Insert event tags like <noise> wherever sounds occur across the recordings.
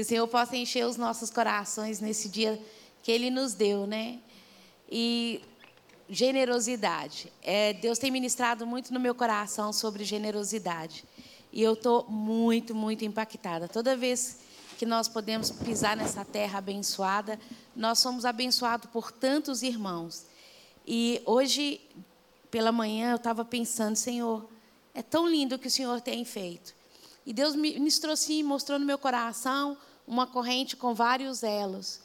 Que o Senhor possa encher os nossos corações nesse dia que Ele nos deu, né? E generosidade. É, Deus tem ministrado muito no meu coração sobre generosidade. E eu estou muito, muito impactada. Toda vez que nós podemos pisar nessa terra abençoada, nós somos abençoados por tantos irmãos. E hoje, pela manhã, eu estava pensando, Senhor, é tão lindo o que o Senhor tem feito. E Deus me ministrou assim, mostrou no meu coração uma corrente com vários elos.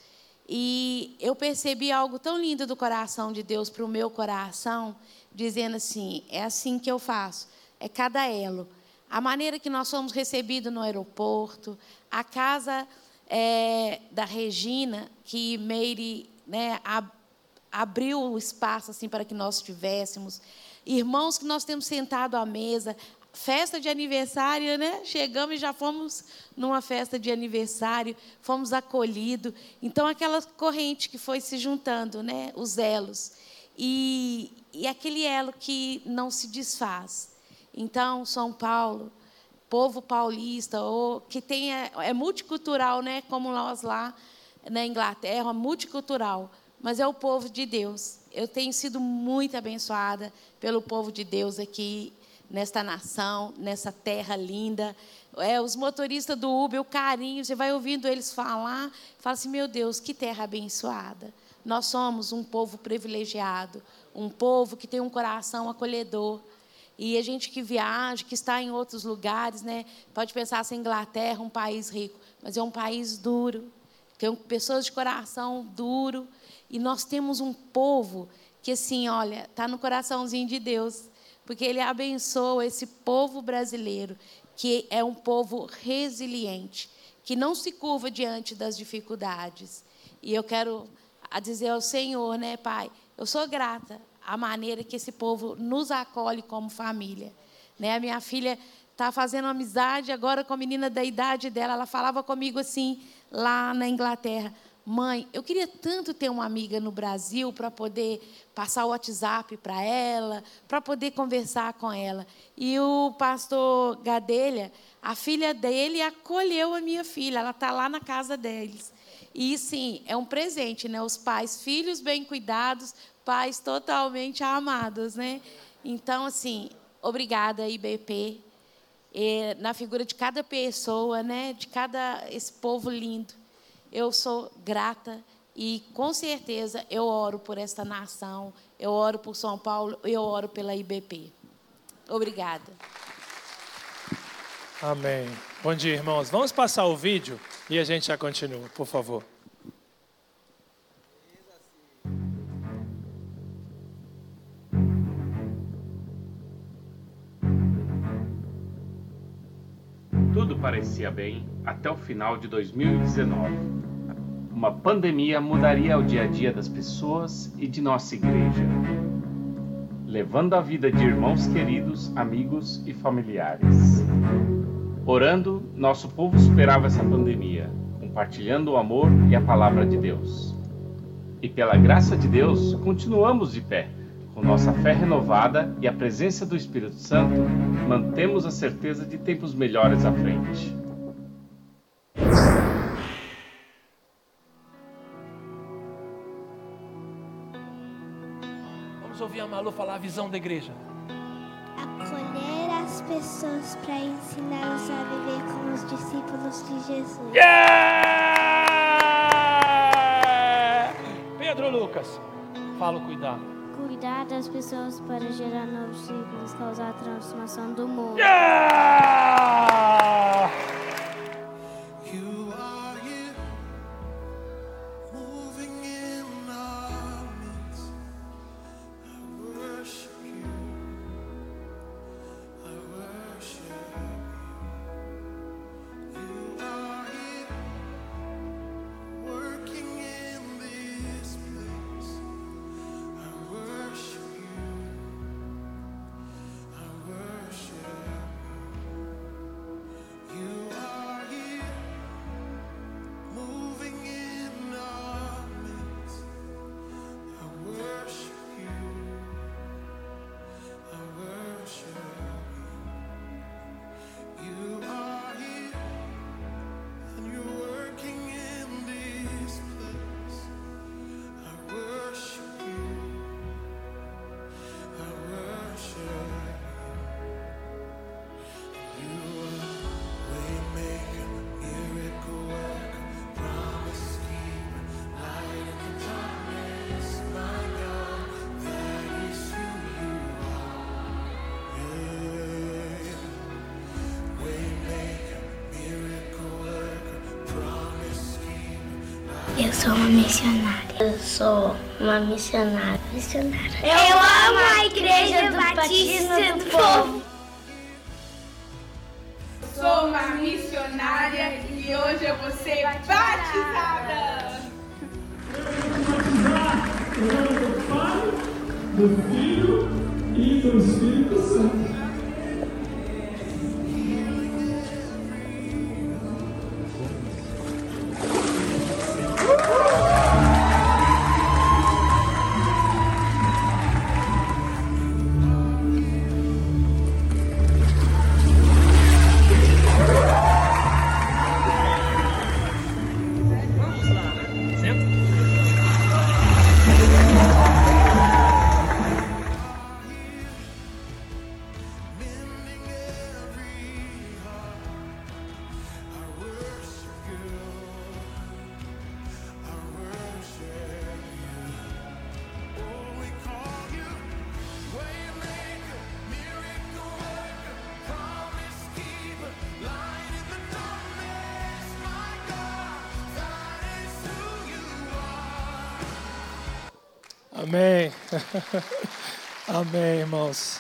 E eu percebi algo tão lindo do coração de Deus para o meu coração, dizendo assim: é assim que eu faço, é cada elo. A maneira que nós somos recebidos no aeroporto, a casa é, da Regina, que Meire né, ab, abriu o espaço assim para que nós tivéssemos, irmãos que nós temos sentado à mesa, festa de aniversário, né? Chegamos e já fomos numa festa de aniversário, fomos acolhidos. Então, aquela corrente que foi se juntando, né? Os elos. E, e aquele elo que não se desfaz. Então, São Paulo, povo paulista, ou que tem, é multicultural, né? Como nós lá na Inglaterra, multicultural. Mas é o povo de Deus. Eu tenho sido muito abençoada pelo povo de Deus aqui nesta nação, nessa terra linda. É, os motoristas do Uber, o carinho, você vai ouvindo eles falar, fala assim: meu Deus, que terra abençoada. Nós somos um povo privilegiado, um povo que tem um coração acolhedor. E a gente que viaja, que está em outros lugares, né, pode pensar assim: Inglaterra, um país rico, mas é um país duro, tem pessoas de coração duro. E nós temos um povo que, assim, olha, está no coraçãozinho de Deus porque Ele abençoa esse povo brasileiro, que é um povo resiliente, que não se curva diante das dificuldades. E eu quero dizer ao Senhor, né, Pai, eu sou grata à maneira que esse povo nos acolhe como família. Né? A minha filha está fazendo amizade agora com a menina da idade dela. Ela falava comigo assim, lá na Inglaterra. Mãe, eu queria tanto ter uma amiga no Brasil para poder passar o WhatsApp para ela, para poder conversar com ela. E o pastor Gadelha, a filha dele, acolheu a minha filha, ela está lá na casa deles. E sim, é um presente, né? Os pais, filhos bem cuidados, pais totalmente amados, né? Então, assim, obrigada, IBP, na figura de cada pessoa, né? De cada esse povo lindo eu sou grata e com certeza eu oro por esta nação, eu oro por São Paulo, eu oro pela IBP. Obrigada. Amém. Bom dia, irmãos. Vamos passar o vídeo e a gente já continua, por favor. Tudo parecia bem até o final de 2019 uma pandemia mudaria o dia a dia das pessoas e de nossa igreja, levando a vida de irmãos queridos, amigos e familiares. Orando, nosso povo superava essa pandemia, compartilhando o amor e a palavra de Deus. E pela graça de Deus, continuamos de pé. Com nossa fé renovada e a presença do Espírito Santo, mantemos a certeza de tempos melhores à frente. Malu falar a visão da igreja. Acolher as pessoas para ensiná-los a viver como os discípulos de Jesus. Yeah! Pedro Lucas, fala o cuidado. Cuidar das pessoas para gerar novos ciclos, causar a transformação do mundo. Yeah! Sou uma missionária. Eu sou uma missionária. Missionária. Eu amo a Igreja do Batista do Povo. <laughs> Amém. Irmãos.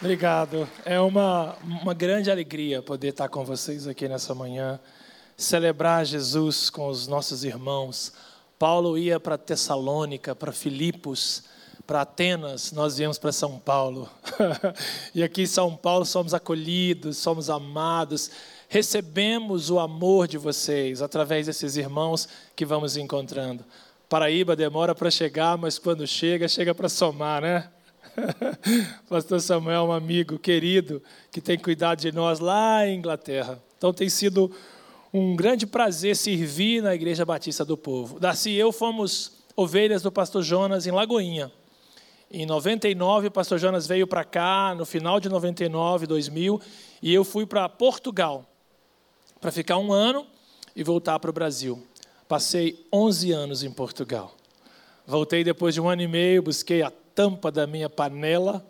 Obrigado. É uma, uma grande alegria poder estar com vocês aqui nessa manhã, celebrar Jesus com os nossos irmãos. Paulo ia para Tessalônica, para Filipos, para Atenas, nós viemos para São Paulo. <laughs> e aqui em São Paulo somos acolhidos, somos amados, recebemos o amor de vocês através desses irmãos que vamos encontrando. Paraíba demora para chegar, mas quando chega, chega para somar, né? <laughs> Pastor Samuel é um amigo querido que tem cuidado de nós lá em Inglaterra. Então tem sido um grande prazer servir na Igreja Batista do Povo. Darcy e eu fomos ovelhas do pastor Jonas em Lagoinha. Em 99, o pastor Jonas veio para cá, no final de 99, 2000, e eu fui para Portugal para ficar um ano e voltar para o Brasil. Passei 11 anos em Portugal. Voltei depois de um ano e meio, busquei a tampa da minha panela,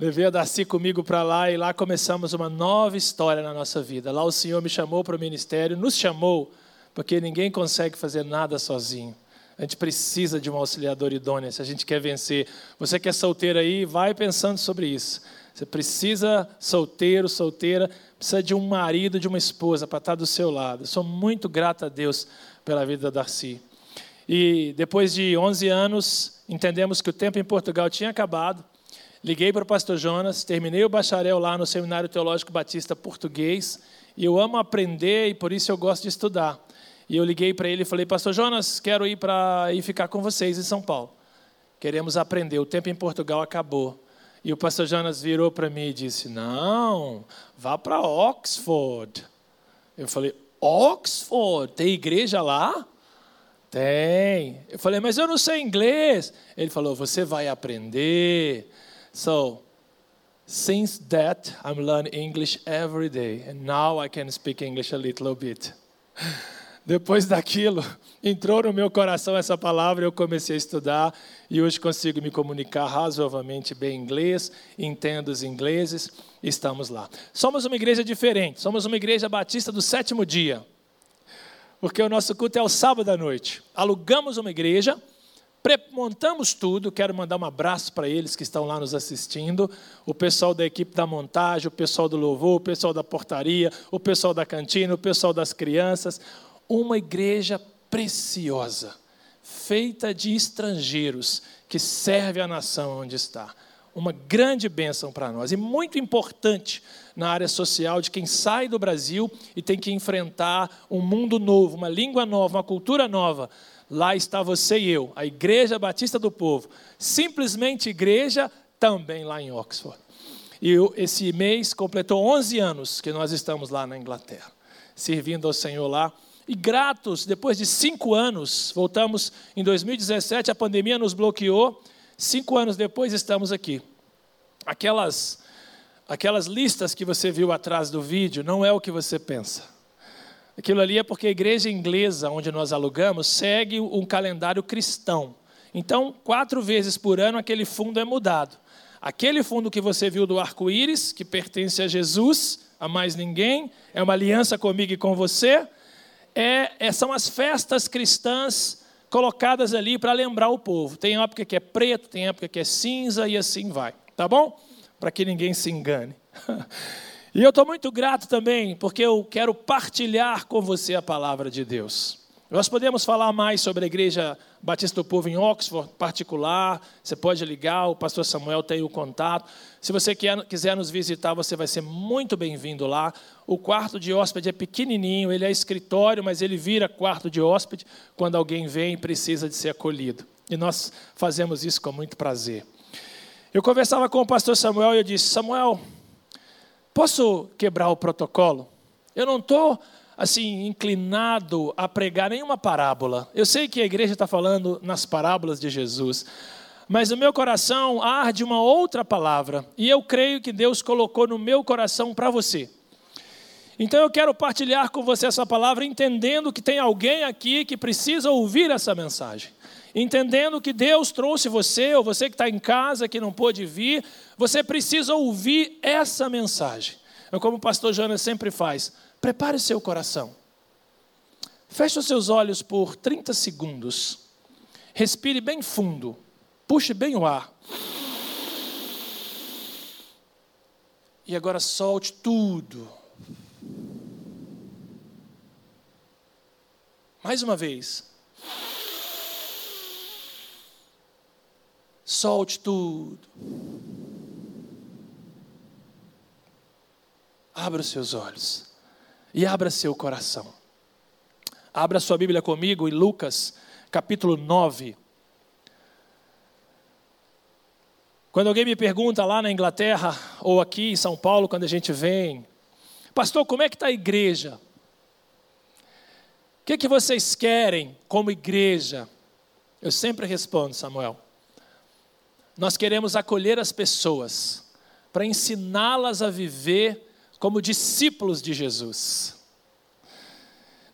levei a Darcy comigo para lá e lá começamos uma nova história na nossa vida. Lá o Senhor me chamou para o ministério, nos chamou, porque ninguém consegue fazer nada sozinho. A gente precisa de um auxiliador idôneo se a gente quer vencer. Você que é solteiro aí, vai pensando sobre isso. Você precisa, solteiro, solteira, precisa de um marido, de uma esposa para estar do seu lado. Eu sou muito grato a Deus pela vida da Darcy. E depois de 11 anos, entendemos que o tempo em Portugal tinha acabado. Liguei para o pastor Jonas, terminei o bacharel lá no Seminário Teológico Batista Português, e eu amo aprender e por isso eu gosto de estudar. E eu liguei para ele e falei: "Pastor Jonas, quero ir para ir ficar com vocês em São Paulo. Queremos aprender. O tempo em Portugal acabou." E o pastor Jonas virou para mim e disse: "Não, vá para Oxford." Eu falei: Oxford, tem igreja lá? Tem. Eu falei, mas eu não sei inglês. Ele falou, você vai aprender. So, since that, I'm learning English every day. And now I can speak English a little bit. <laughs> Depois daquilo, entrou no meu coração essa palavra, eu comecei a estudar e hoje consigo me comunicar razoavelmente bem inglês, entendo os ingleses, estamos lá. Somos uma igreja diferente, somos uma igreja batista do sétimo dia, porque o nosso culto é ao sábado à noite. Alugamos uma igreja, montamos tudo, quero mandar um abraço para eles que estão lá nos assistindo, o pessoal da equipe da montagem, o pessoal do louvor, o pessoal da portaria, o pessoal da cantina, o pessoal das crianças, uma igreja preciosa, feita de estrangeiros, que serve a nação onde está. Uma grande bênção para nós e muito importante na área social de quem sai do Brasil e tem que enfrentar um mundo novo, uma língua nova, uma cultura nova. Lá está você e eu, a Igreja Batista do Povo, simplesmente igreja, também lá em Oxford. E esse mês completou 11 anos que nós estamos lá na Inglaterra, servindo ao Senhor lá e gratos, depois de cinco anos, voltamos em 2017, a pandemia nos bloqueou, cinco anos depois estamos aqui. Aquelas, aquelas listas que você viu atrás do vídeo não é o que você pensa. Aquilo ali é porque a igreja inglesa, onde nós alugamos, segue um calendário cristão. Então, quatro vezes por ano, aquele fundo é mudado. Aquele fundo que você viu do arco-íris, que pertence a Jesus, a mais ninguém, é uma aliança comigo e com você é, é, são as festas cristãs colocadas ali para lembrar o povo. Tem época que é preto, tem época que é cinza e assim vai. Tá bom? Para que ninguém se engane. <laughs> E eu estou muito grato também, porque eu quero partilhar com você a palavra de Deus. Nós podemos falar mais sobre a Igreja Batista do Povo em Oxford, particular. Você pode ligar, o pastor Samuel tem o contato. Se você quer, quiser nos visitar, você vai ser muito bem-vindo lá. O quarto de hóspede é pequenininho, ele é escritório, mas ele vira quarto de hóspede quando alguém vem e precisa de ser acolhido. E nós fazemos isso com muito prazer. Eu conversava com o pastor Samuel e eu disse: Samuel, posso quebrar o protocolo? Eu não estou assim, inclinado a pregar nenhuma parábola. Eu sei que a igreja está falando nas parábolas de Jesus, mas no meu coração arde uma outra palavra, e eu creio que Deus colocou no meu coração para você. Então eu quero partilhar com você essa palavra, entendendo que tem alguém aqui que precisa ouvir essa mensagem. Entendendo que Deus trouxe você, ou você que está em casa, que não pôde vir, você precisa ouvir essa mensagem. É como o pastor Jonas sempre faz: Prepare seu coração. Feche os seus olhos por 30 segundos. Respire bem fundo. Puxe bem o ar. E agora solte tudo. Mais uma vez. Solte tudo. Abra os seus olhos e abra seu coração. Abra sua Bíblia comigo em Lucas, capítulo 9. Quando alguém me pergunta lá na Inglaterra ou aqui em São Paulo, quando a gente vem, pastor, como é que está a igreja? O que, que vocês querem como igreja? Eu sempre respondo, Samuel. Nós queremos acolher as pessoas para ensiná-las a viver como discípulos de Jesus.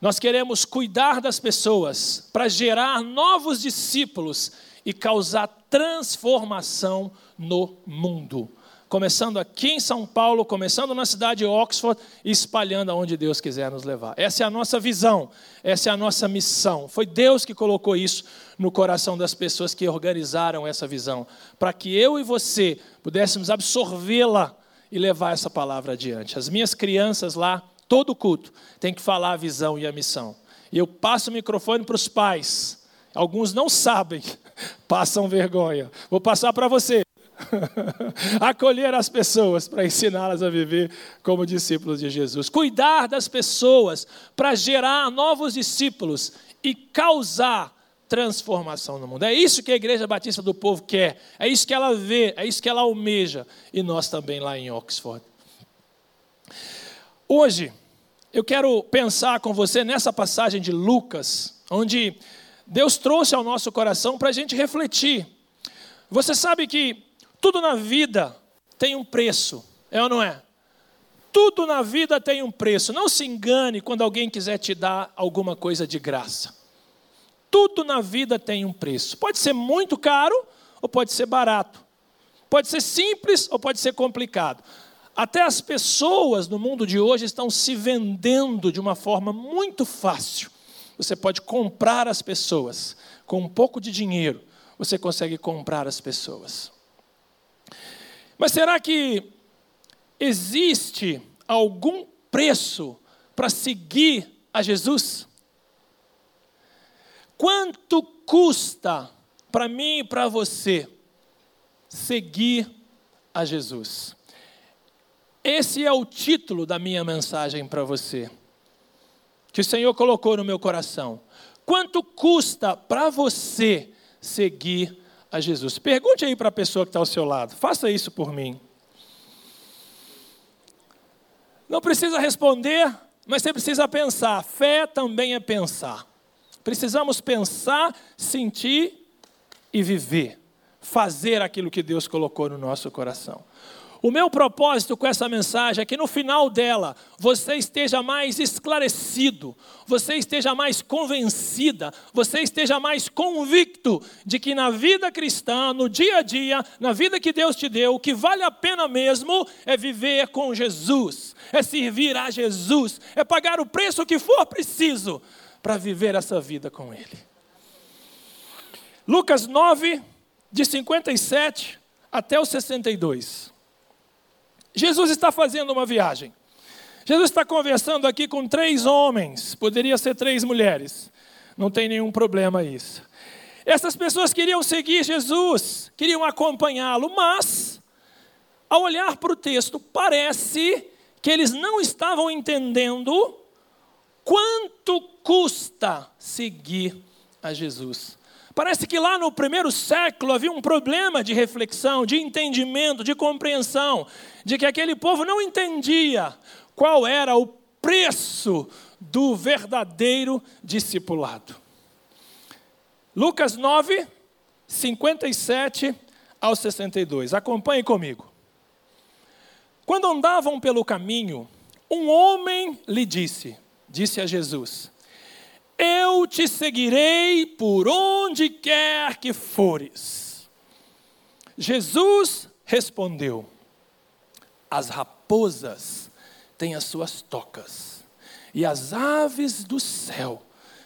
Nós queremos cuidar das pessoas para gerar novos discípulos e causar transformação no mundo. Começando aqui em São Paulo, começando na cidade de Oxford e espalhando aonde Deus quiser nos levar. Essa é a nossa visão, essa é a nossa missão. Foi Deus que colocou isso no coração das pessoas que organizaram essa visão, para que eu e você pudéssemos absorvê-la e levar essa palavra adiante. As minhas crianças lá, todo culto, tem que falar a visão e a missão. E eu passo o microfone para os pais. Alguns não sabem, <laughs> passam vergonha. Vou passar para você. <laughs> Acolher as pessoas para ensiná-las a viver como discípulos de Jesus. Cuidar das pessoas para gerar novos discípulos e causar transformação no mundo. É isso que a Igreja Batista do Povo quer, é isso que ela vê, é isso que ela almeja, e nós também lá em Oxford. Hoje, eu quero pensar com você nessa passagem de Lucas, onde Deus trouxe ao nosso coração para a gente refletir. Você sabe que tudo na vida tem um preço, é ou não é? Tudo na vida tem um preço. Não se engane quando alguém quiser te dar alguma coisa de graça. Tudo na vida tem um preço. Pode ser muito caro ou pode ser barato. Pode ser simples ou pode ser complicado. Até as pessoas no mundo de hoje estão se vendendo de uma forma muito fácil. Você pode comprar as pessoas. Com um pouco de dinheiro, você consegue comprar as pessoas. Mas será que existe algum preço para seguir a Jesus? Quanto custa para mim e para você seguir a Jesus? Esse é o título da minha mensagem para você, que o Senhor colocou no meu coração. Quanto custa para você seguir a Jesus? Pergunte aí para a pessoa que está ao seu lado, faça isso por mim. Não precisa responder, mas você precisa pensar. Fé também é pensar. Precisamos pensar, sentir e viver. Fazer aquilo que Deus colocou no nosso coração. O meu propósito com essa mensagem é que no final dela você esteja mais esclarecido, você esteja mais convencida, você esteja mais convicto de que na vida cristã, no dia a dia, na vida que Deus te deu, o que vale a pena mesmo é viver com Jesus, é servir a Jesus, é pagar o preço que for preciso para viver essa vida com Ele. Lucas 9, de 57 até o 62. Jesus está fazendo uma viagem. Jesus está conversando aqui com três homens, poderia ser três mulheres, não tem nenhum problema isso. Essas pessoas queriam seguir Jesus, queriam acompanhá-lo, mas, ao olhar para o texto, parece que eles não estavam entendendo quanto custa seguir a Jesus. Parece que lá no primeiro século havia um problema de reflexão, de entendimento, de compreensão, de que aquele povo não entendia qual era o preço do verdadeiro discipulado. Lucas 9, 57 ao 62. Acompanhe comigo. Quando andavam pelo caminho, um homem lhe disse, disse a Jesus: eu te seguirei por onde quer que fores. Jesus respondeu: As raposas têm as suas tocas, e as aves do céu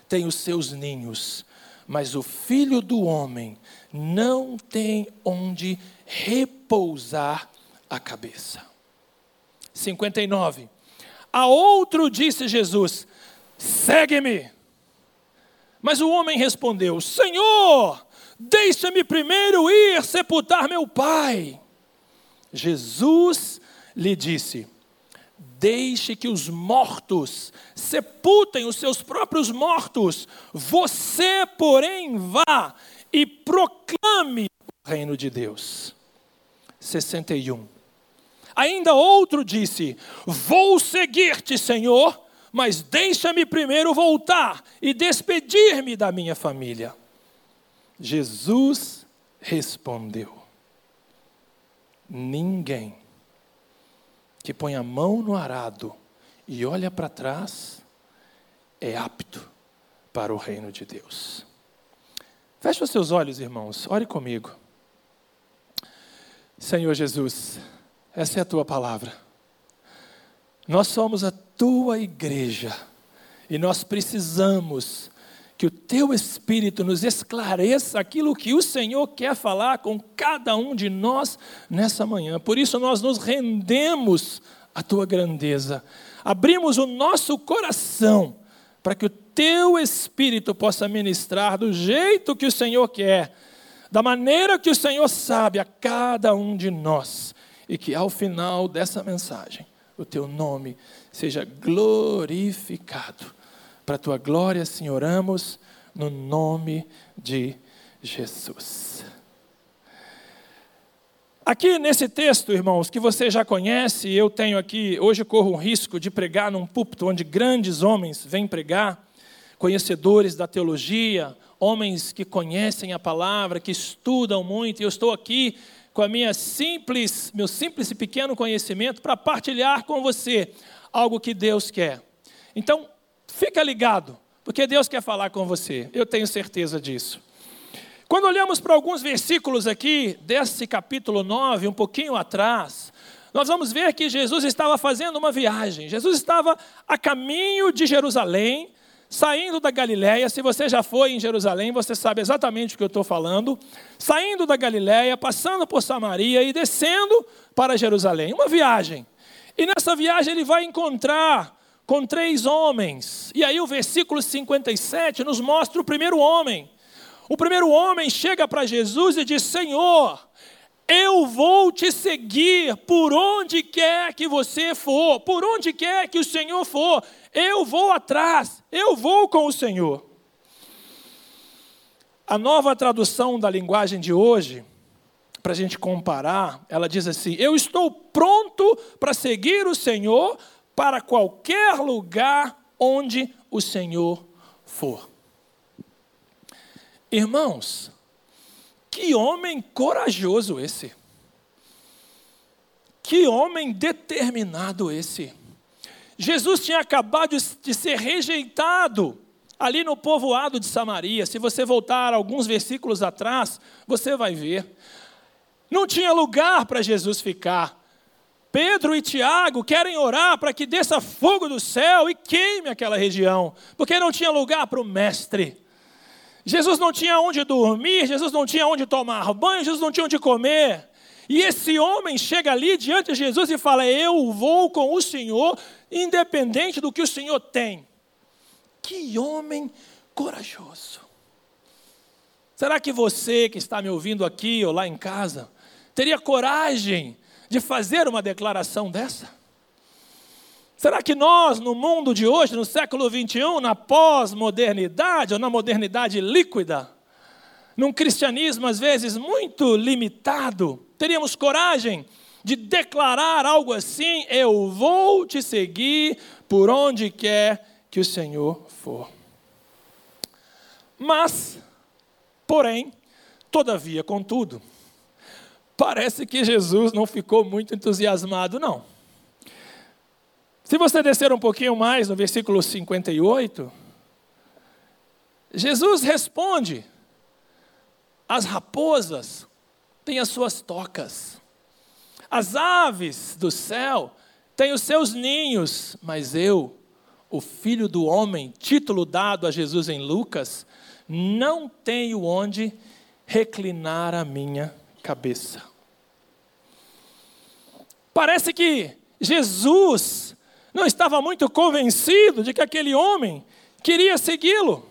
têm os seus ninhos, mas o filho do homem não tem onde repousar a cabeça. 59. A outro disse Jesus: Segue-me. Mas o homem respondeu: Senhor, deixa-me primeiro ir sepultar meu pai. Jesus lhe disse: Deixe que os mortos sepultem os seus próprios mortos, você, porém, vá e proclame o reino de Deus. 61. Ainda outro disse: Vou seguir-te, Senhor, mas deixa-me primeiro voltar e despedir-me da minha família. Jesus respondeu: Ninguém que põe a mão no arado e olha para trás é apto para o reino de Deus. Feche os seus olhos, irmãos, ore comigo. Senhor Jesus, essa é a tua palavra. Nós somos a tua igreja e nós precisamos que o teu Espírito nos esclareça aquilo que o Senhor quer falar com cada um de nós nessa manhã. Por isso nós nos rendemos à tua grandeza, abrimos o nosso coração para que o teu Espírito possa ministrar do jeito que o Senhor quer, da maneira que o Senhor sabe a cada um de nós, e que ao final dessa mensagem o teu nome seja glorificado. Para a tua glória, Senhor, oramos no nome de Jesus. Aqui nesse texto, irmãos, que você já conhece, eu tenho aqui, hoje corro o risco de pregar num púlpito onde grandes homens vêm pregar, conhecedores da teologia, homens que conhecem a palavra, que estudam muito, e eu estou aqui com a minha simples, meu simples e pequeno conhecimento para partilhar com você algo que Deus quer. Então, fica ligado, porque Deus quer falar com você. Eu tenho certeza disso. Quando olhamos para alguns versículos aqui desse capítulo 9, um pouquinho atrás, nós vamos ver que Jesus estava fazendo uma viagem. Jesus estava a caminho de Jerusalém, saindo da Galiléia, se você já foi em Jerusalém, você sabe exatamente o que eu estou falando. Saindo da Galiléia, passando por Samaria e descendo para Jerusalém. Uma viagem. E nessa viagem ele vai encontrar com três homens. E aí o versículo 57 nos mostra o primeiro homem. O primeiro homem chega para Jesus e diz: Senhor, eu vou te seguir por onde quer que você for, por onde quer que o Senhor for. Eu vou atrás, eu vou com o Senhor. A nova tradução da linguagem de hoje, para a gente comparar, ela diz assim: Eu estou pronto para seguir o Senhor para qualquer lugar onde o Senhor for. Irmãos, que homem corajoso esse! Que homem determinado esse! Jesus tinha acabado de ser rejeitado ali no povoado de Samaria. Se você voltar alguns versículos atrás, você vai ver. Não tinha lugar para Jesus ficar. Pedro e Tiago querem orar para que desça fogo do céu e queime aquela região, porque não tinha lugar para o mestre. Jesus não tinha onde dormir, Jesus não tinha onde tomar banho, Jesus não tinha onde comer. E esse homem chega ali diante de Jesus e fala: Eu vou com o Senhor, independente do que o Senhor tem. Que homem corajoso. Será que você que está me ouvindo aqui ou lá em casa, teria coragem de fazer uma declaração dessa? Será que nós, no mundo de hoje, no século 21, na pós-modernidade ou na modernidade líquida, num cristianismo às vezes muito limitado, teríamos coragem de declarar algo assim: Eu vou te seguir por onde quer que o Senhor for. Mas, porém, todavia, contudo, parece que Jesus não ficou muito entusiasmado, não. Se você descer um pouquinho mais no versículo 58, Jesus responde: as raposas têm as suas tocas, as aves do céu têm os seus ninhos, mas eu, o filho do homem, título dado a Jesus em Lucas, não tenho onde reclinar a minha cabeça. Parece que Jesus não estava muito convencido de que aquele homem queria segui-lo.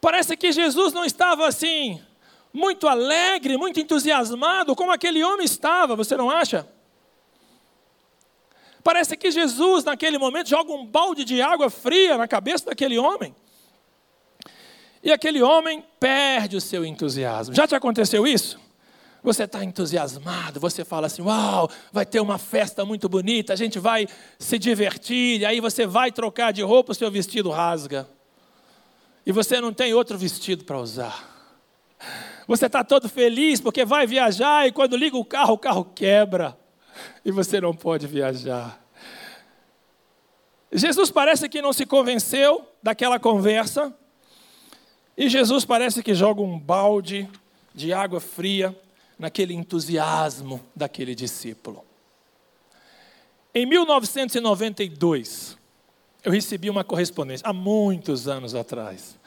Parece que Jesus não estava assim, muito alegre, muito entusiasmado, como aquele homem estava, você não acha? Parece que Jesus, naquele momento, joga um balde de água fria na cabeça daquele homem. E aquele homem perde o seu entusiasmo. Já te aconteceu isso? Você está entusiasmado, você fala assim: Uau, vai ter uma festa muito bonita, a gente vai se divertir, e aí você vai trocar de roupa, o seu vestido rasga. E você não tem outro vestido para usar. Você está todo feliz porque vai viajar e quando liga o carro, o carro quebra. E você não pode viajar. Jesus parece que não se convenceu daquela conversa. E Jesus parece que joga um balde de água fria naquele entusiasmo daquele discípulo. Em 1992, eu recebi uma correspondência, há muitos anos atrás.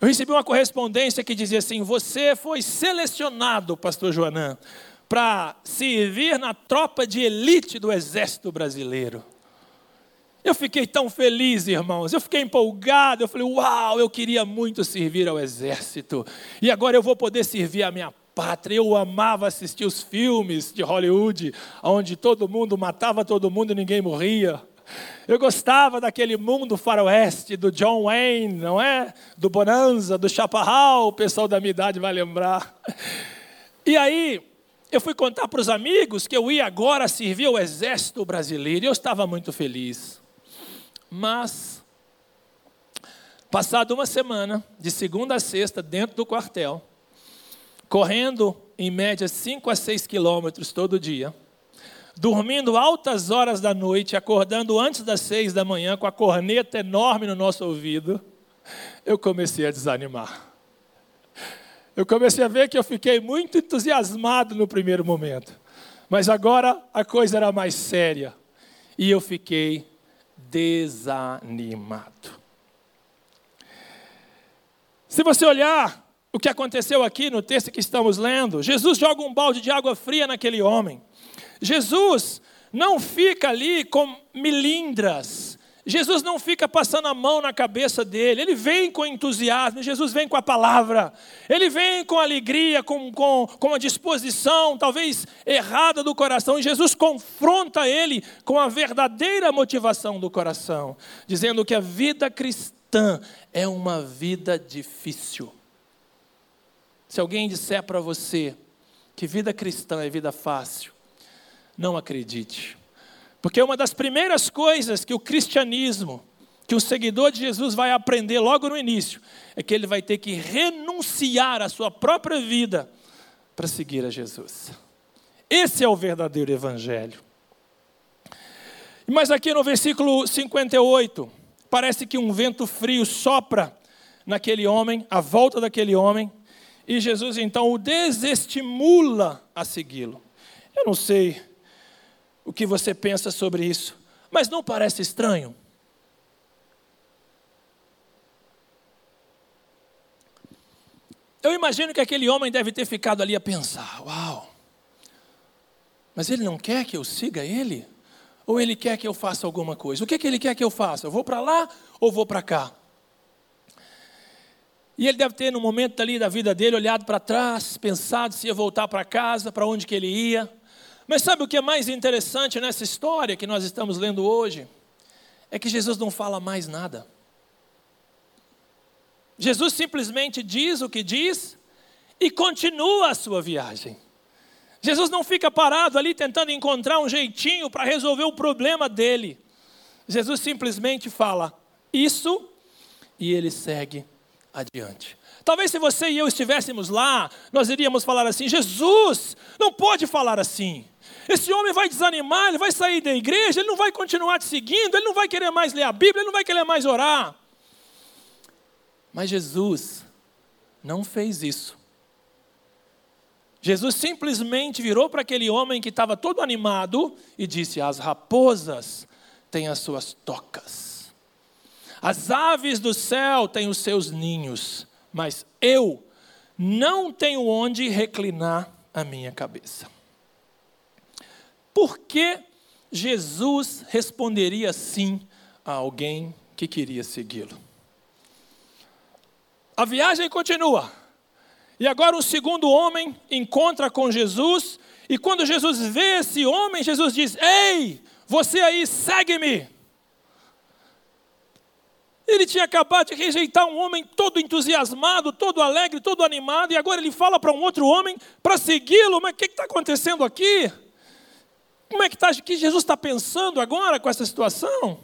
Eu recebi uma correspondência que dizia assim: Você foi selecionado, Pastor Joanã, para servir na tropa de elite do Exército Brasileiro. Eu fiquei tão feliz, irmãos. Eu fiquei empolgado. Eu falei, uau, eu queria muito servir ao exército. E agora eu vou poder servir a minha pátria. Eu amava assistir os filmes de Hollywood, onde todo mundo matava todo mundo e ninguém morria. Eu gostava daquele mundo faroeste do John Wayne, não é? Do Bonanza, do Chaparral, o pessoal da minha idade vai lembrar. E aí, eu fui contar para os amigos que eu ia agora servir ao exército brasileiro e eu estava muito feliz. Mas, passada uma semana, de segunda a sexta, dentro do quartel, correndo em média 5 a 6 quilômetros todo dia, dormindo altas horas da noite, acordando antes das 6 da manhã com a corneta enorme no nosso ouvido, eu comecei a desanimar. Eu comecei a ver que eu fiquei muito entusiasmado no primeiro momento, mas agora a coisa era mais séria e eu fiquei desanimado. Se você olhar o que aconteceu aqui no texto que estamos lendo. Jesus joga um balde de água fria naquele homem. Jesus não fica ali com milindras. Jesus não fica passando a mão na cabeça dele, ele vem com entusiasmo, Jesus vem com a palavra, ele vem com alegria, com, com, com a disposição, talvez errada do coração, e Jesus confronta ele com a verdadeira motivação do coração, dizendo que a vida cristã é uma vida difícil. Se alguém disser para você que vida cristã é vida fácil, não acredite. Porque uma das primeiras coisas que o cristianismo, que o seguidor de Jesus vai aprender logo no início, é que ele vai ter que renunciar à sua própria vida para seguir a Jesus. Esse é o verdadeiro evangelho. Mas aqui no versículo 58, parece que um vento frio sopra naquele homem, à volta daquele homem, e Jesus então o desestimula a segui-lo. Eu não sei o que você pensa sobre isso, mas não parece estranho? Eu imagino que aquele homem deve ter ficado ali a pensar: uau, mas ele não quer que eu siga ele? Ou ele quer que eu faça alguma coisa? O que, que ele quer que eu faça? Eu vou para lá ou vou para cá? E ele deve ter, no momento ali da vida dele, olhado para trás, pensado se ia voltar para casa, para onde que ele ia. Mas sabe o que é mais interessante nessa história que nós estamos lendo hoje? É que Jesus não fala mais nada. Jesus simplesmente diz o que diz e continua a sua viagem. Jesus não fica parado ali tentando encontrar um jeitinho para resolver o problema dele. Jesus simplesmente fala isso e ele segue adiante. Talvez se você e eu estivéssemos lá, nós iríamos falar assim: Jesus, não pode falar assim. Esse homem vai desanimar, ele vai sair da igreja, ele não vai continuar te seguindo, ele não vai querer mais ler a Bíblia, ele não vai querer mais orar. Mas Jesus não fez isso. Jesus simplesmente virou para aquele homem que estava todo animado e disse: As raposas têm as suas tocas, as aves do céu têm os seus ninhos, mas eu não tenho onde reclinar a minha cabeça. Por que Jesus responderia sim a alguém que queria segui-lo? A viagem continua. E agora o segundo homem encontra com Jesus, e quando Jesus vê esse homem, Jesus diz: Ei, você aí, segue-me. Ele tinha acabado de rejeitar um homem todo entusiasmado, todo alegre, todo animado, e agora ele fala para um outro homem para segui-lo. Mas o que está acontecendo aqui? Como é que, tá, que Jesus está pensando agora com essa situação?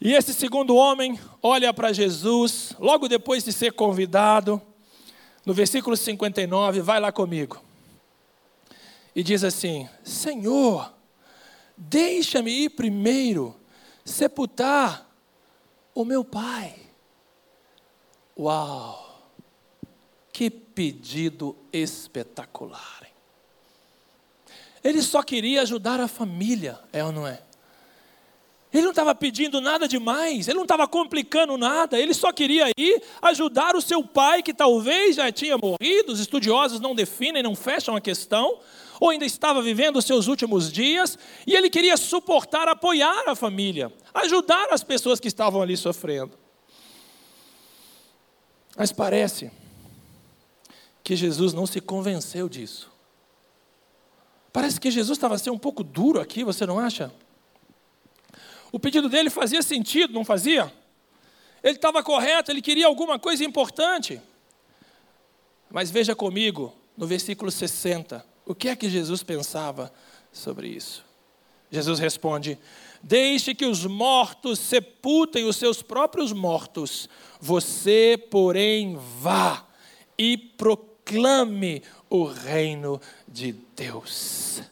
E esse segundo homem olha para Jesus, logo depois de ser convidado, no versículo 59, vai lá comigo. E diz assim: Senhor, deixa-me ir primeiro sepultar o meu pai. Uau! Que pedido espetacular. Ele só queria ajudar a família, é ou não é? Ele não estava pedindo nada demais, ele não estava complicando nada, ele só queria ir ajudar o seu pai, que talvez já tinha morrido, os estudiosos não definem, não fecham a questão, ou ainda estava vivendo os seus últimos dias, e ele queria suportar, apoiar a família, ajudar as pessoas que estavam ali sofrendo. Mas parece que Jesus não se convenceu disso. Parece que Jesus estava sendo um pouco duro aqui, você não acha? O pedido dele fazia sentido, não fazia? Ele estava correto, ele queria alguma coisa importante. Mas veja comigo, no versículo 60, o que é que Jesus pensava sobre isso? Jesus responde: Deixe que os mortos sepultem os seus próprios mortos, você, porém, vá e proclame o reino de Deus.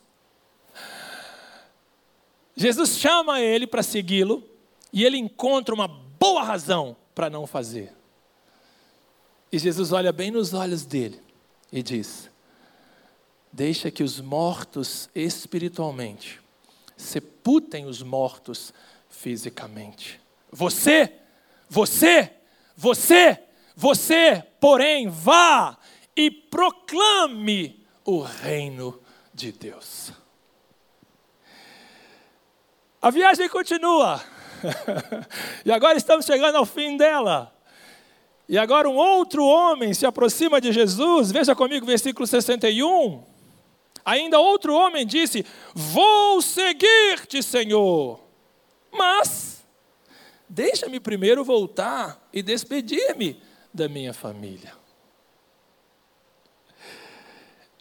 Jesus chama ele para segui-lo e ele encontra uma boa razão para não fazer. E Jesus olha bem nos olhos dele e diz: Deixa que os mortos espiritualmente sepultem os mortos fisicamente. Você, você, você, você, porém, vá e proclame o reino de Deus. A viagem continua. <laughs> e agora estamos chegando ao fim dela. E agora um outro homem se aproxima de Jesus, veja comigo versículo 61. Ainda outro homem disse: Vou seguir-te, Senhor, mas deixa-me primeiro voltar e despedir-me da minha família.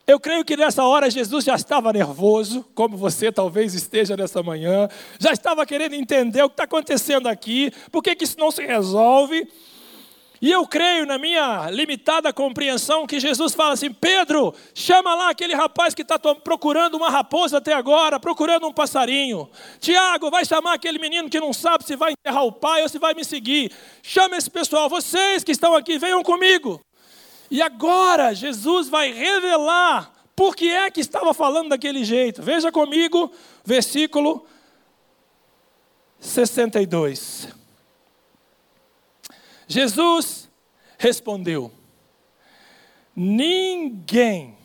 Eu creio que nessa hora Jesus já estava nervoso, como você talvez esteja nessa manhã, já estava querendo entender o que está acontecendo aqui, por que, isso não se resolve. E eu creio, na minha limitada compreensão, que Jesus fala assim: Pedro, chama lá aquele rapaz que está procurando uma raposa até agora, procurando um passarinho. Tiago, vai chamar aquele menino que não sabe se vai enterrar o pai ou se vai me seguir. Chama esse pessoal, vocês que estão aqui, venham comigo. E agora Jesus vai revelar por que é que estava falando daquele jeito. Veja comigo, versículo 62. Jesus respondeu: Ninguém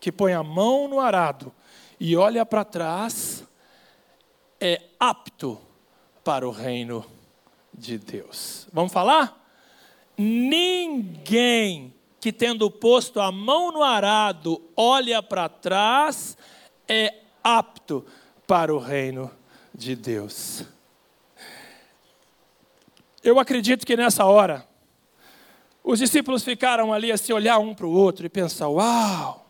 que põe a mão no arado e olha para trás é apto para o reino de Deus. Vamos falar? Ninguém que tendo posto a mão no arado olha para trás é apto para o reino de Deus. Eu acredito que nessa hora, os discípulos ficaram ali a se olhar um para o outro e pensar: Uau!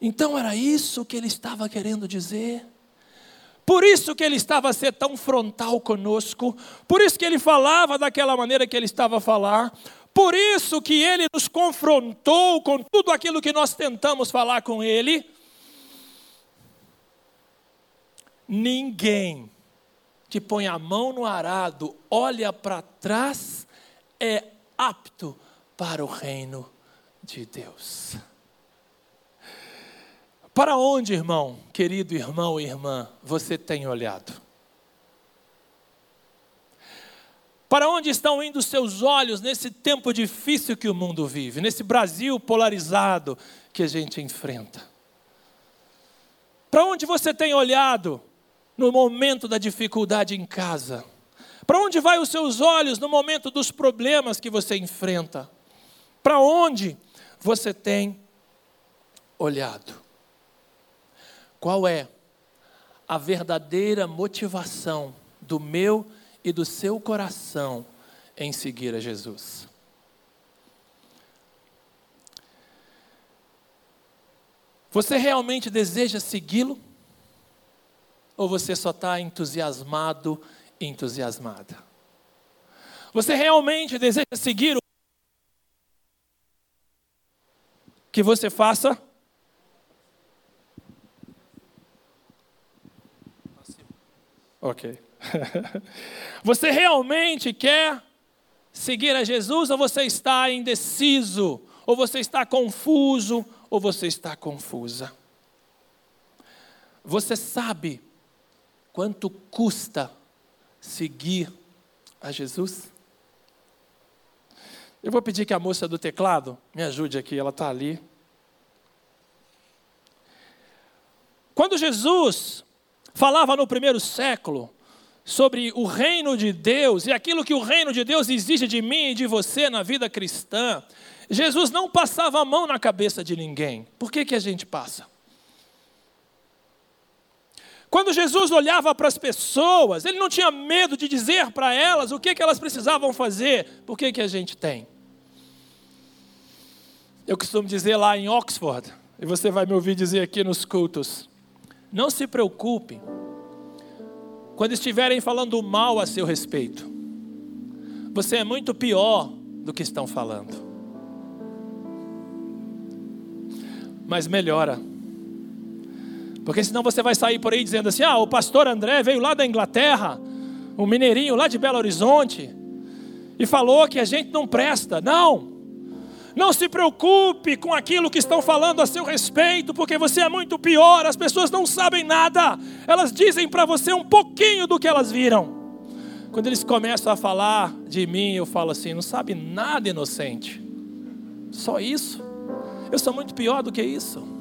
Então era isso que ele estava querendo dizer? Por isso que ele estava a ser tão frontal conosco, por isso que ele falava daquela maneira que ele estava a falar, por isso que ele nos confrontou com tudo aquilo que nós tentamos falar com ele. Ninguém que põe a mão no arado, olha para trás, é apto para o reino de Deus. Para onde, irmão, querido irmão e irmã, você tem olhado? Para onde estão indo os seus olhos nesse tempo difícil que o mundo vive, nesse Brasil polarizado que a gente enfrenta? Para onde você tem olhado no momento da dificuldade em casa? Para onde vai os seus olhos no momento dos problemas que você enfrenta? Para onde você tem olhado? Qual é a verdadeira motivação do meu e do seu coração em seguir a Jesus? Você realmente deseja segui-lo? Ou você só está entusiasmado, entusiasmada? Você realmente deseja seguir o que você faça? Ok. <laughs> você realmente quer seguir a Jesus ou você está indeciso? Ou você está confuso? Ou você está confusa? Você sabe quanto custa seguir a Jesus? Eu vou pedir que a moça do teclado me ajude aqui, ela está ali. Quando Jesus falava no primeiro século sobre o reino de Deus e aquilo que o reino de Deus exige de mim e de você na vida cristã, Jesus não passava a mão na cabeça de ninguém. Por que, que a gente passa? Quando Jesus olhava para as pessoas, ele não tinha medo de dizer para elas o que, que elas precisavam fazer. Por que, que a gente tem? Eu costumo dizer lá em Oxford, e você vai me ouvir dizer aqui nos cultos: não se preocupe quando estiverem falando mal a seu respeito. Você é muito pior do que estão falando. Mas melhora porque senão você vai sair por aí dizendo assim: ah, o pastor André veio lá da Inglaterra, um mineirinho lá de Belo Horizonte, e falou que a gente não presta. Não! Não se preocupe com aquilo que estão falando a seu respeito, porque você é muito pior. As pessoas não sabem nada, elas dizem para você um pouquinho do que elas viram. Quando eles começam a falar de mim, eu falo assim: não sabe nada, inocente. Só isso. Eu sou muito pior do que isso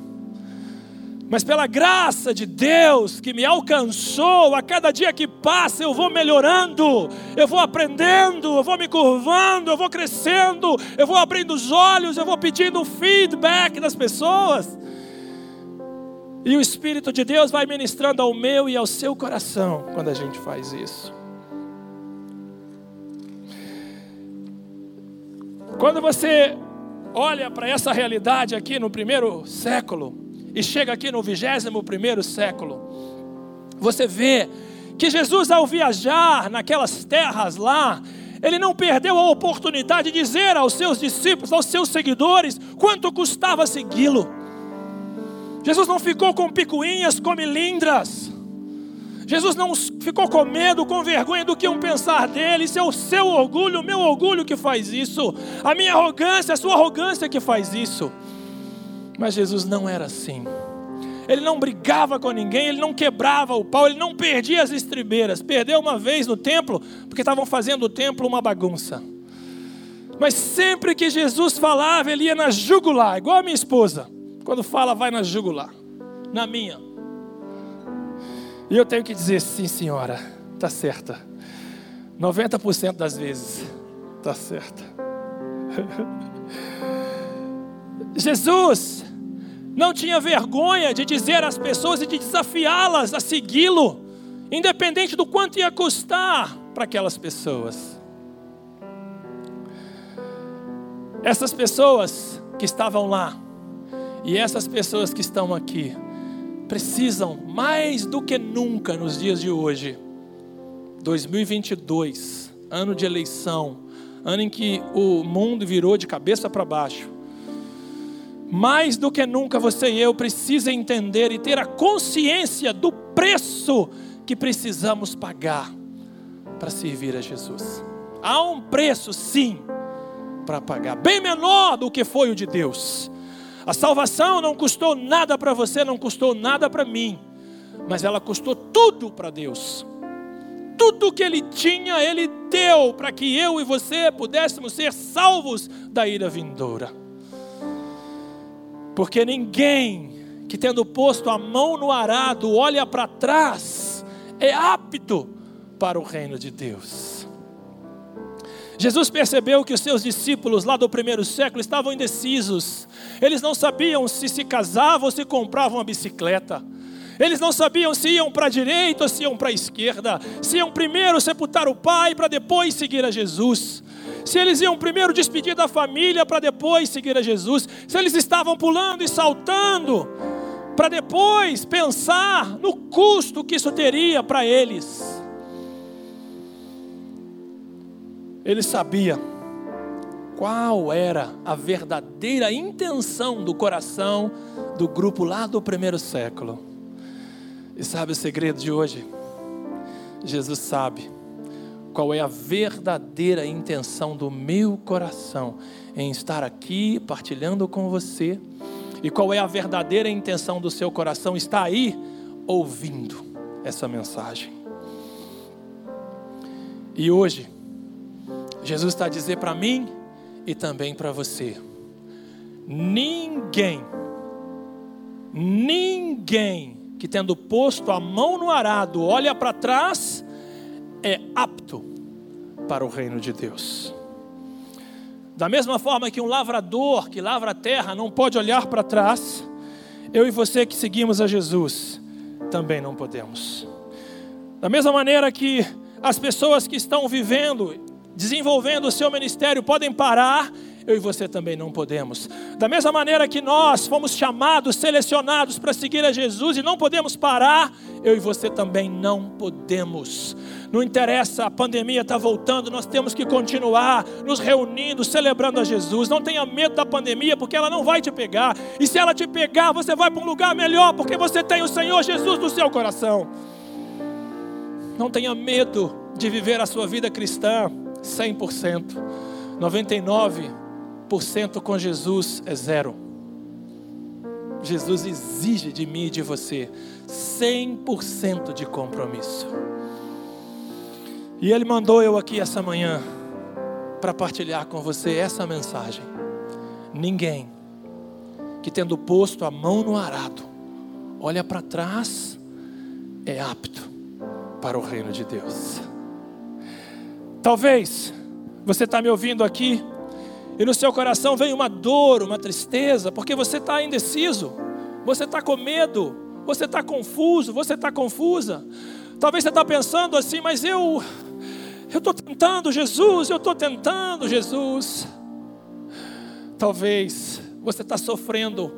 mas pela graça de Deus que me alcançou, a cada dia que passa eu vou melhorando, eu vou aprendendo, eu vou me curvando, eu vou crescendo, eu vou abrindo os olhos, eu vou pedindo feedback das pessoas. E o Espírito de Deus vai ministrando ao meu e ao seu coração quando a gente faz isso. Quando você olha para essa realidade aqui no primeiro século, e chega aqui no 21 século, você vê que Jesus, ao viajar naquelas terras lá, ele não perdeu a oportunidade de dizer aos seus discípulos, aos seus seguidores, quanto custava segui-lo. Jesus não ficou com picuinhas, com milindras. Jesus não ficou com medo, com vergonha do que iam pensar dele. Isso é o seu orgulho, o meu orgulho que faz isso. A minha arrogância, a sua arrogância que faz isso. Mas Jesus não era assim. Ele não brigava com ninguém, ele não quebrava o pau, ele não perdia as estribeiras. Perdeu uma vez no templo, porque estavam fazendo o templo uma bagunça. Mas sempre que Jesus falava, ele ia na jugular, igual a minha esposa. Quando fala, vai na jugular. Na minha. E eu tenho que dizer, sim, senhora, está certa. 90% das vezes, está certa. <laughs> Jesus não tinha vergonha de dizer às pessoas e de desafiá-las a segui-lo, independente do quanto ia custar para aquelas pessoas. Essas pessoas que estavam lá e essas pessoas que estão aqui precisam mais do que nunca nos dias de hoje, 2022, ano de eleição, ano em que o mundo virou de cabeça para baixo mais do que nunca você e eu precisam entender e ter a consciência do preço que precisamos pagar para servir a Jesus. Há um preço, sim, para pagar, bem menor do que foi o de Deus. A salvação não custou nada para você, não custou nada para mim, mas ela custou tudo para Deus. Tudo que Ele tinha, Ele deu para que eu e você pudéssemos ser salvos da ira vindoura. Porque ninguém que tendo posto a mão no arado olha para trás é apto para o reino de Deus. Jesus percebeu que os seus discípulos lá do primeiro século estavam indecisos. Eles não sabiam se se casavam ou se compravam uma bicicleta. Eles não sabiam se iam para a direita ou se iam para a esquerda. Se iam primeiro sepultar o pai para depois seguir a Jesus se eles iam primeiro despedir da família para depois seguir a Jesus, se eles estavam pulando e saltando para depois pensar no custo que isso teria para eles. Ele sabia qual era a verdadeira intenção do coração do grupo lá do primeiro século. E sabe o segredo de hoje? Jesus sabe qual é a verdadeira intenção do meu coração em estar aqui partilhando com você e qual é a verdadeira intenção do seu coração estar aí ouvindo essa mensagem. E hoje, Jesus está a dizer para mim e também para você: ninguém, ninguém que tendo posto a mão no arado olha para trás é apto para o reino de Deus. Da mesma forma que um lavrador que lavra a terra não pode olhar para trás, eu e você que seguimos a Jesus também não podemos. Da mesma maneira que as pessoas que estão vivendo, desenvolvendo o seu ministério podem parar eu e você também não podemos. Da mesma maneira que nós fomos chamados, selecionados para seguir a Jesus e não podemos parar, eu e você também não podemos. Não interessa, a pandemia está voltando, nós temos que continuar nos reunindo, celebrando a Jesus. Não tenha medo da pandemia, porque ela não vai te pegar. E se ela te pegar, você vai para um lugar melhor, porque você tem o Senhor Jesus no seu coração. Não tenha medo de viver a sua vida cristã 100%. 99 100% com Jesus é zero. Jesus exige de mim e de você 100% de compromisso. E Ele mandou eu aqui essa manhã para partilhar com você essa mensagem. Ninguém que tendo posto a mão no arado, olha para trás, é apto para o reino de Deus. Talvez você está me ouvindo aqui e no seu coração vem uma dor, uma tristeza, porque você está indeciso, você está com medo, você está confuso, você está confusa. Talvez você está pensando assim, mas eu, eu estou tentando Jesus, eu estou tentando Jesus. Talvez você está sofrendo,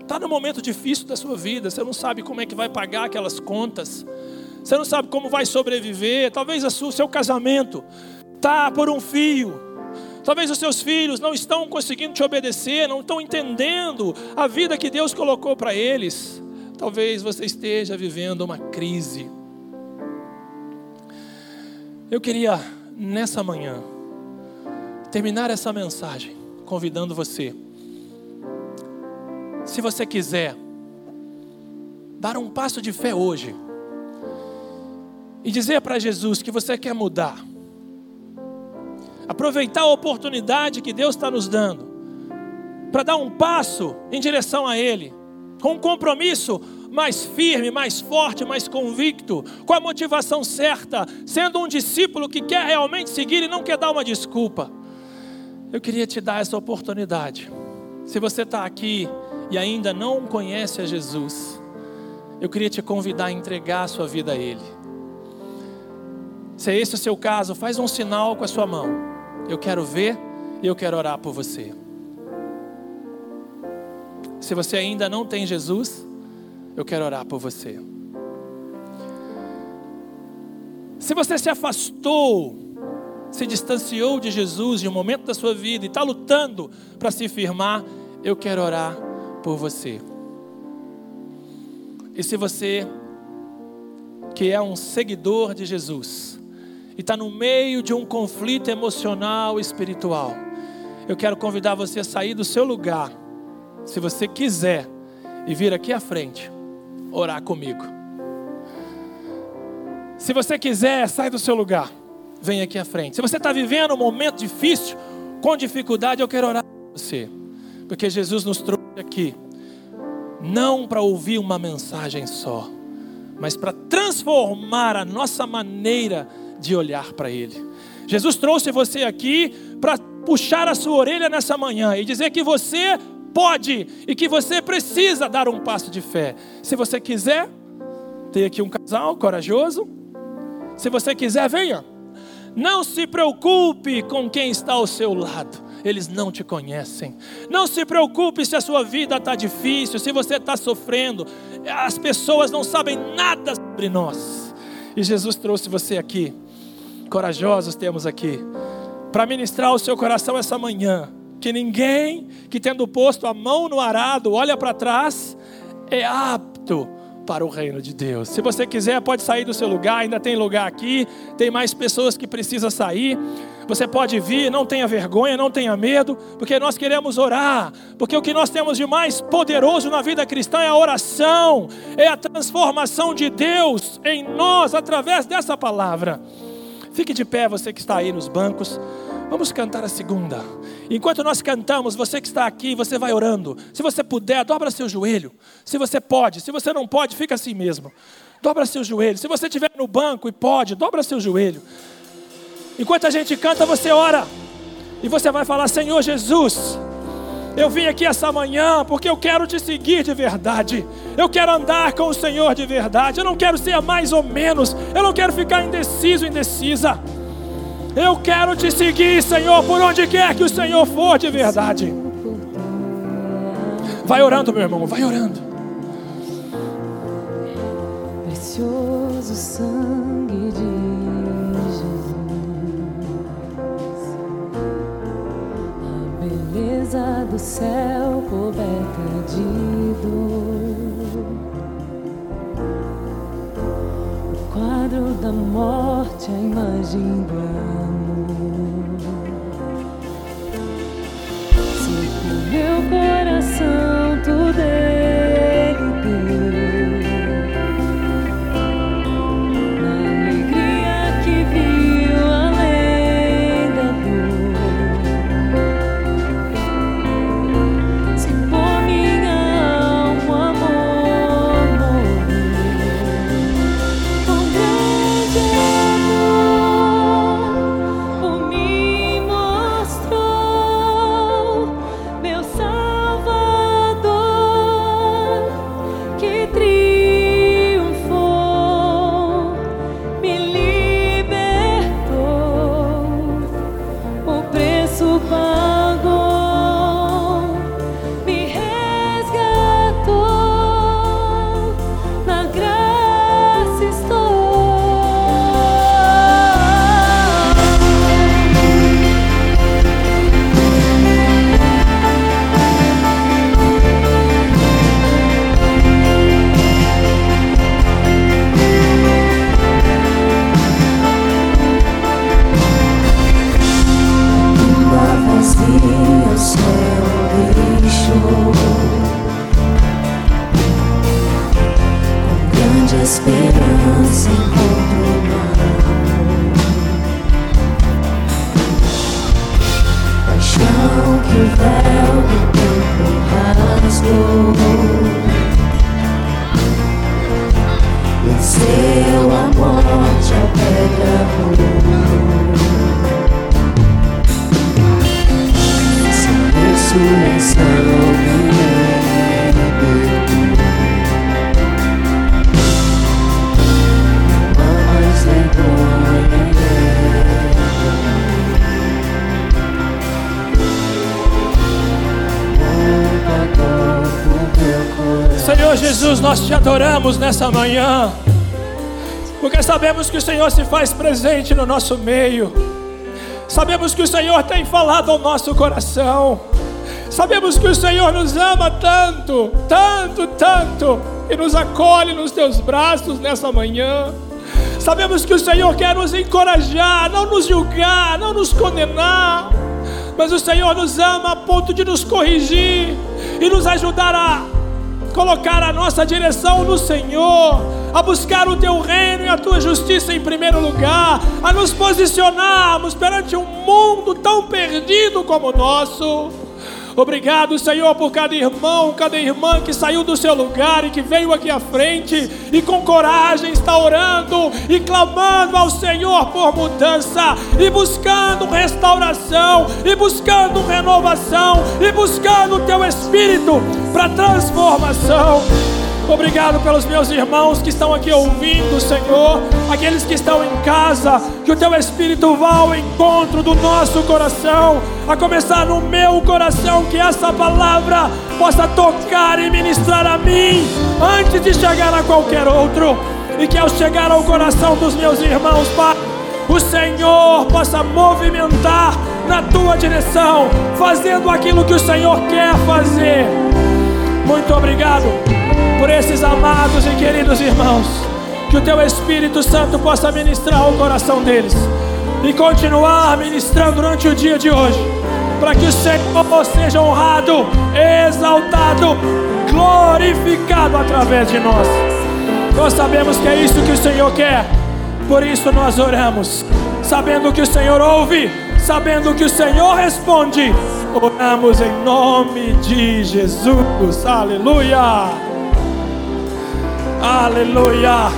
está num momento difícil da sua vida, você não sabe como é que vai pagar aquelas contas, você não sabe como vai sobreviver, talvez o seu casamento está por um fio. Talvez os seus filhos não estão conseguindo te obedecer, não estão entendendo a vida que Deus colocou para eles. Talvez você esteja vivendo uma crise. Eu queria, nessa manhã, terminar essa mensagem convidando você, se você quiser, dar um passo de fé hoje e dizer para Jesus que você quer mudar, aproveitar a oportunidade que Deus está nos dando para dar um passo em direção a Ele, com um compromisso mais firme, mais forte, mais convicto, com a motivação certa, sendo um discípulo que quer realmente seguir e não quer dar uma desculpa. Eu queria te dar essa oportunidade. Se você está aqui e ainda não conhece a Jesus, eu queria te convidar a entregar a sua vida a Ele. Se é esse o seu caso, faz um sinal com a sua mão. Eu quero ver e eu quero orar por você. Se você ainda não tem Jesus, eu quero orar por você. Se você se afastou, se distanciou de Jesus em um momento da sua vida e está lutando para se firmar, eu quero orar por você. E se você, que é um seguidor de Jesus, e está no meio de um conflito emocional espiritual, eu quero convidar você a sair do seu lugar, se você quiser, e vir aqui à frente orar comigo. Se você quiser, sai do seu lugar, vem aqui à frente. Se você está vivendo um momento difícil, com dificuldade, eu quero orar por você, porque Jesus nos trouxe aqui, não para ouvir uma mensagem só, mas para transformar a nossa maneira de olhar para Ele. Jesus trouxe você aqui para puxar a sua orelha nessa manhã e dizer que você pode e que você precisa dar um passo de fé. Se você quiser, tem aqui um casal corajoso. Se você quiser, venha. Não se preocupe com quem está ao seu lado. Eles não te conhecem. Não se preocupe se a sua vida está difícil, se você está sofrendo. As pessoas não sabem nada sobre nós. E Jesus trouxe você aqui. Corajosos temos aqui. Para ministrar o seu coração essa manhã que ninguém que tendo posto a mão no arado olha para trás é apto para o reino de Deus. Se você quiser, pode sair do seu lugar, ainda tem lugar aqui, tem mais pessoas que precisam sair. Você pode vir, não tenha vergonha, não tenha medo, porque nós queremos orar, porque o que nós temos de mais poderoso na vida cristã é a oração, é a transformação de Deus em nós através dessa palavra. Fique de pé, você que está aí nos bancos. Vamos cantar a segunda. Enquanto nós cantamos, você que está aqui, você vai orando. Se você puder, dobra seu joelho. Se você pode, se você não pode, fica assim mesmo. Dobra seu joelho. Se você estiver no banco e pode, dobra seu joelho. Enquanto a gente canta, você ora. E você vai falar: Senhor Jesus, eu vim aqui essa manhã porque eu quero te seguir de verdade. Eu quero andar com o Senhor de verdade. Eu não quero ser mais ou menos. Eu não quero ficar indeciso, indecisa. Eu quero te seguir, Senhor, por onde quer que o Senhor for de verdade. Vai orando, meu irmão, vai orando. Precioso sangue de do céu coberta de dor. O quadro da morte, a imagem do amor. meu coração tudo choro, com grande esperança encontro paixão que o véu do tempo rasgou. Venceu a morte ao pé da luz. ressurreição. Jesus, nós te adoramos nessa manhã, porque sabemos que o Senhor se faz presente no nosso meio, sabemos que o Senhor tem falado ao nosso coração, sabemos que o Senhor nos ama tanto, tanto, tanto, e nos acolhe nos teus braços nessa manhã. Sabemos que o Senhor quer nos encorajar, não nos julgar, não nos condenar, mas o Senhor nos ama a ponto de nos corrigir e nos ajudar a colocar a nossa direção no Senhor, a buscar o teu reino e a tua justiça em primeiro lugar, a nos posicionarmos perante um mundo tão perdido como o nosso. Obrigado, Senhor, por cada irmão, cada irmã que saiu do seu lugar e que veio aqui à frente e com coragem está orando e clamando ao Senhor por mudança e buscando restauração e buscando renovação e buscando o teu espírito para transformação. Obrigado pelos meus irmãos que estão aqui ouvindo, Senhor, aqueles que estão em casa, que o teu Espírito vá ao encontro do nosso coração, a começar no meu coração, que essa palavra possa tocar e ministrar a mim antes de chegar a qualquer outro, e que ao chegar ao coração dos meus irmãos, Pai, o Senhor possa movimentar na tua direção, fazendo aquilo que o Senhor quer fazer. Muito obrigado por esses amados e queridos irmãos. Que o teu Espírito Santo possa ministrar o coração deles e continuar ministrando durante o dia de hoje, para que o Senhor seja honrado, exaltado, glorificado através de nós. Nós sabemos que é isso que o Senhor quer, por isso nós oramos, sabendo que o Senhor ouve, sabendo que o Senhor responde. Oramos em nome de Jesus, aleluia. Aleluia.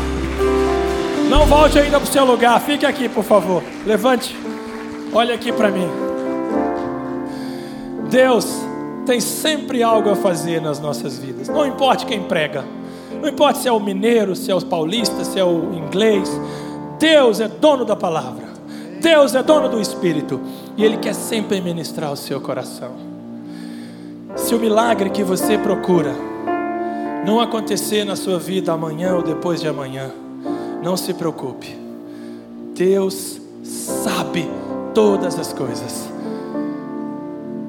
Não volte ainda para o seu lugar. Fique aqui, por favor. Levante. Olhe aqui para mim. Deus tem sempre algo a fazer nas nossas vidas. Não importa quem prega. Não importa se é o mineiro, se é o paulista, se é o inglês. Deus é dono da palavra. Deus é dono do espírito. E Ele quer sempre ministrar o seu coração. Se o milagre que você procura não acontecer na sua vida amanhã ou depois de amanhã, não se preocupe. Deus sabe todas as coisas.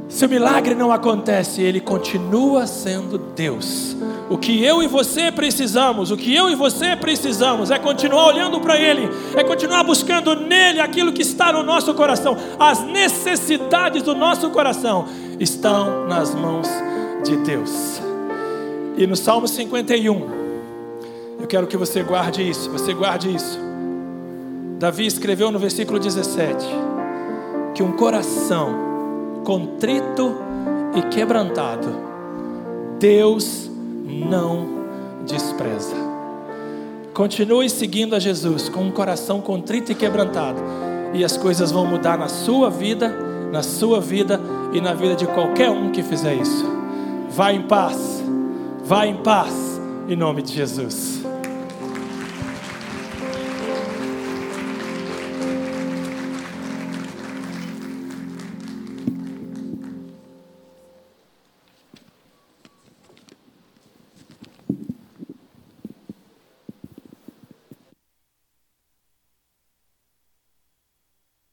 Se o milagre não acontece, ele continua sendo Deus. O que eu e você precisamos, o que eu e você precisamos é continuar olhando para Ele, é continuar buscando nele aquilo que está no nosso coração. As necessidades do nosso coração estão nas mãos de Deus. E no Salmo 51, eu quero que você guarde isso, você guarde isso. Davi escreveu no versículo 17 que um coração contrito e quebrantado, Deus não despreza. Continue seguindo a Jesus com um coração contrito e quebrantado, e as coisas vão mudar na sua vida, na sua vida e na vida de qualquer um que fizer isso. Vá em paz, vá em paz, em nome de Jesus.